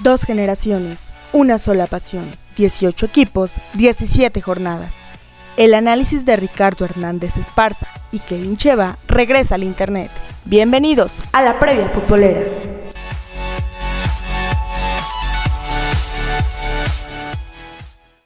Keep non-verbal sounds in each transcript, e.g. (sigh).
Dos generaciones, una sola pasión, 18 equipos, 17 jornadas. El análisis de Ricardo Hernández Esparza y Kevin Cheva regresa al Internet. Bienvenidos a la previa futbolera.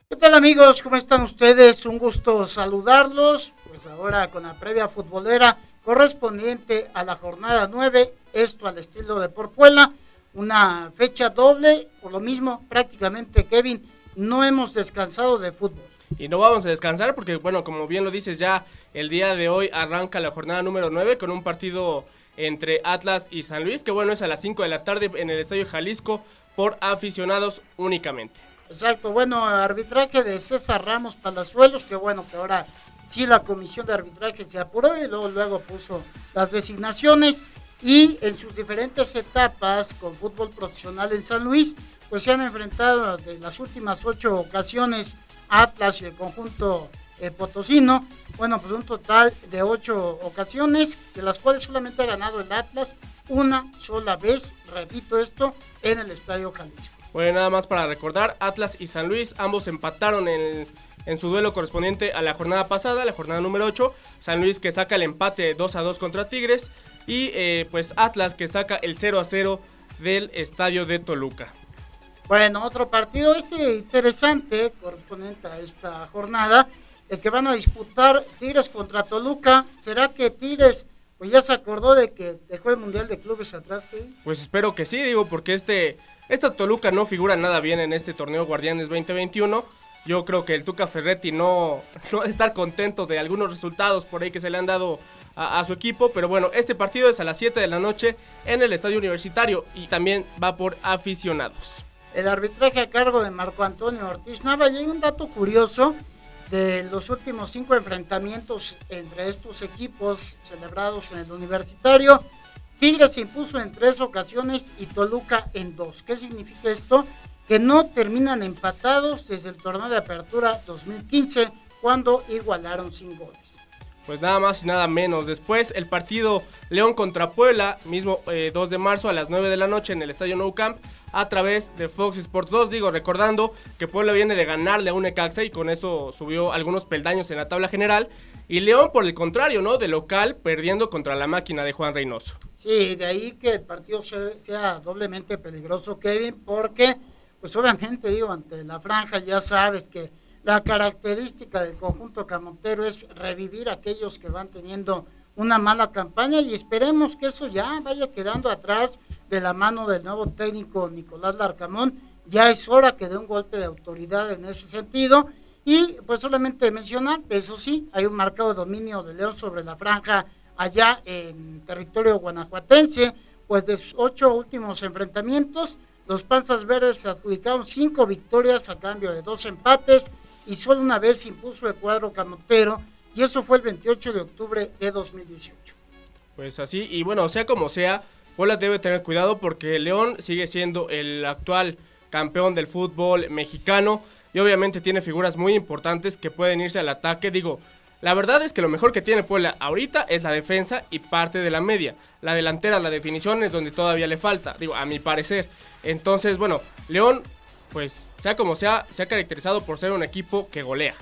¿Qué tal amigos? ¿Cómo están ustedes? Un gusto saludarlos. Pues ahora con la previa futbolera correspondiente a la jornada 9, esto al estilo de Porpuela una fecha doble, por lo mismo prácticamente Kevin, no hemos descansado de fútbol. Y no vamos a descansar porque, bueno, como bien lo dices ya, el día de hoy arranca la jornada número 9 con un partido entre Atlas y San Luis, que bueno, es a las 5 de la tarde en el Estadio Jalisco por aficionados únicamente. Exacto, bueno, arbitraje de César Ramos Palazuelos, que bueno, que ahora sí la comisión de arbitraje se apuró y luego, luego puso las designaciones y en sus diferentes etapas con fútbol profesional en San Luis, pues se han enfrentado en las últimas ocho ocasiones Atlas y el conjunto eh, potosino. Bueno, pues un total de ocho ocasiones, de las cuales solamente ha ganado el Atlas una sola vez, repito esto, en el Estadio Jalisco. Bueno, nada más para recordar, Atlas y San Luis ambos empataron en, en su duelo correspondiente a la jornada pasada, la jornada número 8. San Luis que saca el empate 2 a 2 contra Tigres y eh, pues Atlas que saca el 0 a 0 del estadio de Toluca. Bueno, otro partido este interesante correspondiente a esta jornada, el que van a disputar Tigres contra Toluca. ¿Será que Tigres pues ya se acordó de que dejó el Mundial de Clubes atrás? Pues espero que sí, digo, porque este esta Toluca no figura nada bien en este torneo Guardianes 2021. Yo creo que el Tuca Ferretti no, (laughs) no estar contento de algunos resultados por ahí que se le han dado a, su equipo. Pero bueno, este partido es a las 7 de la noche en el Estadio Universitario y también va por aficionados. El arbitraje a cargo de Marco Antonio Ortiz Nava. Y hay un dato curioso de los últimos cinco enfrentamientos entre estos equipos celebrados en el Universitario. Tigres se impuso en tres ocasiones y Toluca en dos. ¿Qué significa esto? Que no terminan empatados desde el torneo de apertura 2015 cuando igualaron sin goles pues nada más y nada menos. Después el partido León contra Puebla, mismo 2 eh, de marzo a las 9 de la noche en el Estadio Nou Camp a través de Fox Sports 2. Digo, recordando que Puebla viene de ganarle a un Necaxa y con eso subió algunos peldaños en la tabla general. Y León, por el contrario, ¿no? De local, perdiendo contra la máquina de Juan Reynoso. Sí, de ahí que el partido sea doblemente peligroso, Kevin, porque, pues obviamente, digo, ante la franja ya sabes que la característica del conjunto camotero es revivir a aquellos que van teniendo una mala campaña y esperemos que eso ya vaya quedando atrás de la mano del nuevo técnico Nicolás Larcamón. Ya es hora que dé un golpe de autoridad en ese sentido. Y pues solamente mencionar, eso sí, hay un marcado dominio de León sobre la franja allá en territorio guanajuatense, pues de sus ocho últimos enfrentamientos, los Panzas Verdes se adjudicaron cinco victorias a cambio de dos empates y solo una vez impuso el cuadro camotero y eso fue el 28 de octubre de 2018. Pues así, y bueno, sea como sea, Puebla debe tener cuidado porque León sigue siendo el actual campeón del fútbol mexicano y obviamente tiene figuras muy importantes que pueden irse al ataque. Digo, la verdad es que lo mejor que tiene Puebla ahorita es la defensa y parte de la media. La delantera, la definición es donde todavía le falta, digo, a mi parecer. Entonces, bueno, León pues sea como sea, se ha caracterizado por ser un equipo que golea.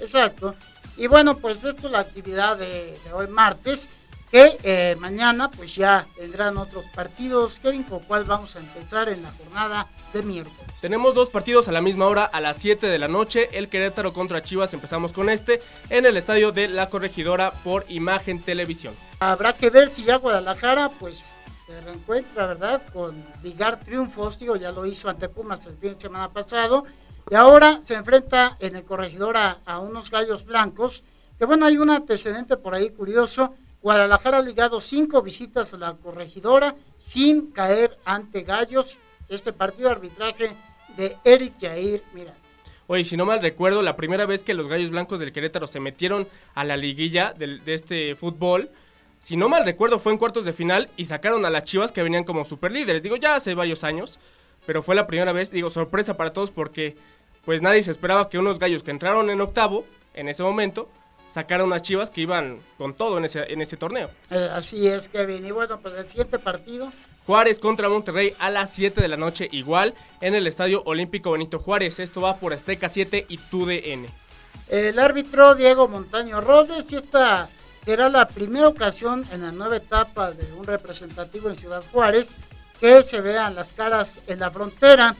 Exacto. Y bueno, pues esto es la actividad de, hoy martes, que eh, mañana pues ya tendrán otros partidos, Kevin, con cuál vamos a empezar en la jornada de miércoles. Tenemos dos partidos a la misma hora, a las 7 de la noche, el Querétaro contra Chivas, empezamos con este, en el estadio de La Corregidora por Imagen Televisión. Habrá que ver si ya Guadalajara pues se reencuentra, ¿verdad? Con ligar triunfos, digo, ya lo hizo ante Pumas el fin de semana pasado, y ahora se enfrenta en el corregidor a, unos gallos blancos, que bueno, hay un antecedente por ahí curioso, Guadalajara ha ligado cinco visitas a la corregidora sin caer ante gallos, este partido de arbitraje de Eric Jair, mira. Oye, si no mal recuerdo, la primera vez que los Gallos Blancos del Querétaro se metieron a la liguilla de, de este fútbol, si no mal recuerdo, fue en cuartos de final y sacaron a las Chivas que venían como superlíderes. Digo, ya hace varios años, pero fue la primera vez, digo, sorpresa para todos porque pues nadie se esperaba que unos gallos que entraron en octavo, en ese momento, sacaran unas Chivas que iban con todo en ese, en ese torneo. Eh, así es, Kevin. Y bueno, pues el siguiente partido Juárez contra Monterrey a las 7 de la noche igual en el Estadio Olímpico Benito Juárez. Esto va por Azteca 7 y TUDN. El árbitro Diego Montaño Rodes y esta será la primera ocasión en la nueva etapa de un representativo en Ciudad Juárez que se vean las caras en la frontera.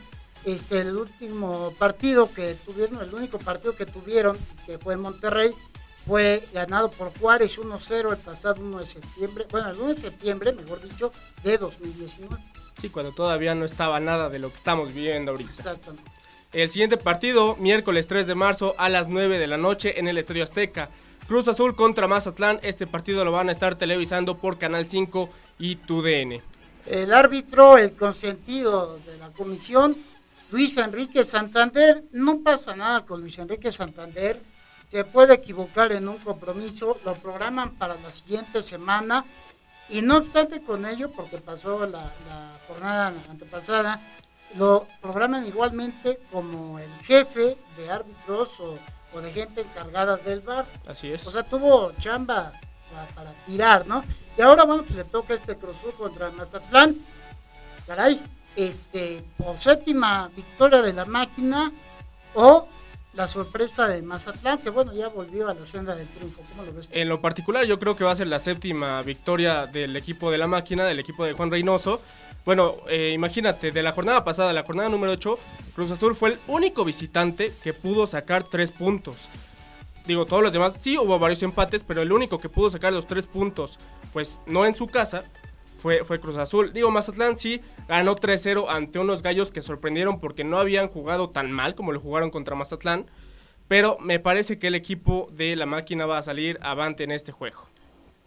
Este, el último partido que tuvieron, el único partido que tuvieron, que fue en Monterrey, fue ganado por Juárez 1-0 el pasado 1 de septiembre, bueno, el 1 de septiembre, mejor dicho, de 2019. Sí, cuando todavía no estaba nada de lo que estamos viviendo ahorita. Exactamente. El siguiente partido, miércoles 3 de marzo a las 9 de la noche en el Estadio Azteca. Cruz Azul contra Mazatlán. Este partido lo van a estar televisando por Canal 5 y TUDN. El árbitro, el consentido de la comisión, Luis Enrique Santander. No pasa nada con Luis Enrique Santander. Se puede equivocar en un compromiso. Lo programan para la siguiente semana. Y no obstante con ello, porque pasó la, la jornada antepasada, lo programan igualmente como el jefe de árbitros o, o de gente encargada del bar. Así es. O sea, tuvo chamba para, para tirar, ¿no? Y ahora, bueno, pues le toca este Cruzul contra Mazatlán. Caray, este, o séptima victoria de la máquina o la sorpresa de Mazatlán, que bueno, ya volvió a la senda del triunfo. ¿Cómo lo ves? En lo particular, yo creo que va a ser la séptima victoria del equipo de la máquina, del equipo de Juan Reynoso. Bueno, eh, imagínate, de la jornada pasada, la jornada número 8, Cruz Azul fue el único visitante que pudo sacar tres puntos. Digo, todos los demás sí hubo varios empates, pero el único que pudo sacar los tres puntos, pues no en su casa, fue, fue Cruz Azul. Digo, Mazatlán sí ganó 3-0 ante unos gallos que sorprendieron porque no habían jugado tan mal como lo jugaron contra Mazatlán. Pero me parece que el equipo de la máquina va a salir avante en este juego.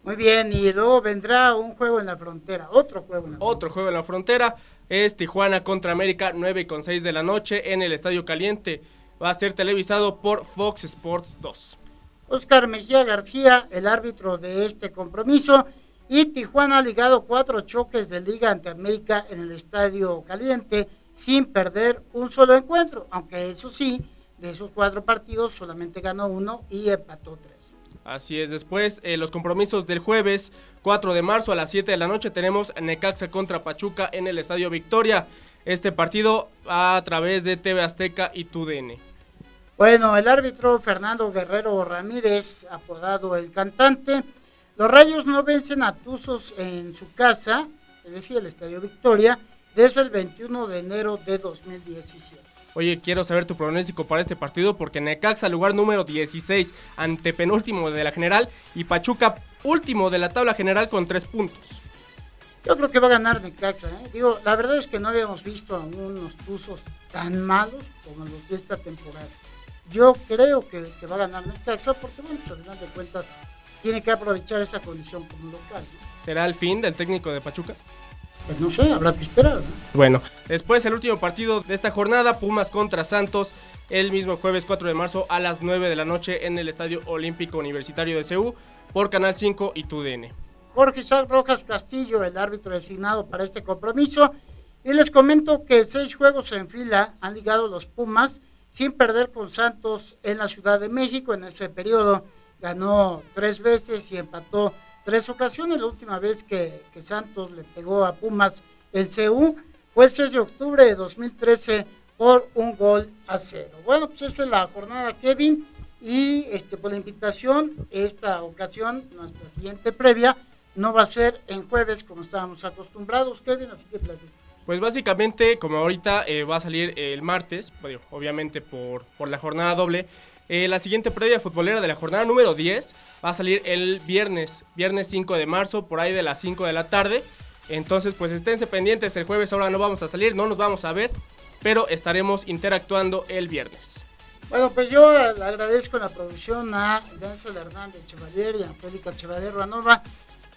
Muy bien, y luego vendrá un juego en la frontera, otro juego en la Otro juego en la frontera es Tijuana contra América, 9 con 6 de la noche en el Estadio Caliente. Va a ser televisado por Fox Sports 2. Oscar Mejía García, el árbitro de este compromiso, y Tijuana ha ligado cuatro choques de liga ante América en el Estadio Caliente sin perder un solo encuentro, aunque eso sí, de esos cuatro partidos solamente ganó uno y empató tres. Así es, después eh, los compromisos del jueves 4 de marzo a las 7 de la noche tenemos Necaxa contra Pachuca en el Estadio Victoria. Este partido a través de TV Azteca y TUDN. Bueno, el árbitro Fernando Guerrero Ramírez, apodado el cantante, los Rayos no vencen a Tuzos en su casa, es decir, el Estadio Victoria, desde el 21 de enero de 2017. Oye, quiero saber tu pronóstico para este partido porque Necaxa lugar número 16 ante penúltimo de la general y Pachuca último de la tabla general con 3 puntos. Yo creo que va a ganar Necaxa. ¿eh? Digo, la verdad es que no habíamos visto a unos Tuzos tan malos como los de esta temporada. Yo creo que, que va a ganar Necaxa porque, bueno, al final de cuentas, tiene que aprovechar esa condición como local. ¿no? ¿Será el fin del técnico de Pachuca? Pues no sé, habrá que esperar. ¿no? Bueno, después el último partido de esta jornada, Pumas contra Santos, el mismo jueves 4 de marzo a las 9 de la noche en el Estadio Olímpico Universitario de CEU por Canal 5 y TUDN. Jorge Isaac Rojas Castillo, el árbitro designado para este compromiso. Y les comento que seis juegos en fila han ligado los Pumas sin perder con Santos en la Ciudad de México. En ese periodo ganó tres veces y empató tres ocasiones. La última vez que, Santos le pegó a Pumas el CU fue el 6 de octubre de 2013 por un gol a cero. Bueno, pues esa es la jornada, Kevin. Y este, por la invitación, esta ocasión, nuestra siguiente previa, no va a ser en jueves como estábamos acostumbrados, Kevin, así que platico. Pues básicamente, como ahorita eh, va a salir el martes, obviamente por, por la jornada doble, eh, la siguiente previa futbolera de la jornada número 10 va a salir el viernes, viernes 5 de marzo, por ahí de las 5 de la tarde. Entonces, pues esténse pendientes, el jueves ahora no vamos a salir, no nos vamos a ver, pero estaremos interactuando el viernes. Bueno, pues yo agradezco la producción a Denzel Hernández Chevalier y a Angélica Chevalier Ranova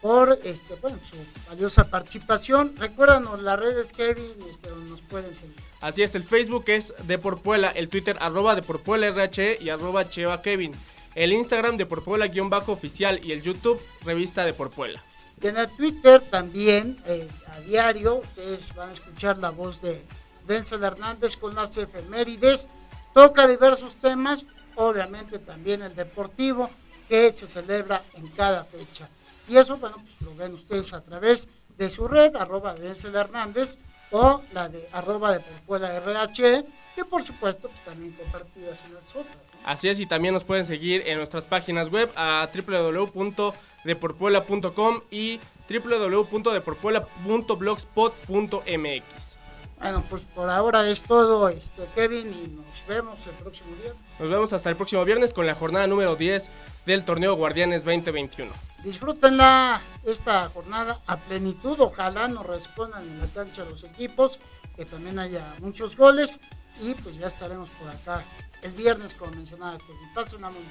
por este, bueno, su valiosa participación. Recuérdanos las redes, Kevin, este, nos pueden seguir. Así es, el Facebook es Deporpuela, el Twitter arroba Deporpuela RH y arroba Cheva Kevin, el Instagram Deporpuela guion bajo oficial y el YouTube Revista Deporpuela. Y en el Twitter también, eh, a diario, ustedes van a escuchar la voz de Denzel Hernández con las efemérides. Toca diversos temas, obviamente también el deportivo, que se celebra en cada fecha. Y eso, bueno, pues lo ven ustedes a través de su red, arroba Denzel Hernández, o la de arroba de Porpuela RH, que por supuesto pues, también compartidas en las otras. Así es, y también nos pueden seguir en nuestras páginas web a www.deporpuela.com y www.deporpuela.blogspot.mx. Bueno, pues por ahora es todo, este Kevin, y nos vemos el próximo día. Nos vemos hasta el próximo viernes con la jornada número 10 del torneo Guardianes 2021. Disfrútenla esta jornada a plenitud, ojalá nos respondan en la cancha los equipos, que también haya muchos goles y pues ya estaremos por acá el viernes como mencionaba Kevin. Pasen una muy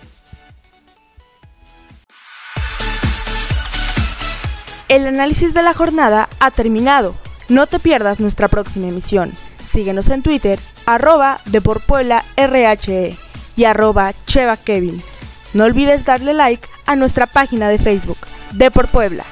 El análisis de la jornada ha terminado. No te pierdas nuestra próxima emisión. Síguenos en Twitter, arroba de por Puebla RHE y arroba Cheva Kevin. No olvides darle like a nuestra página de Facebook, de por Puebla.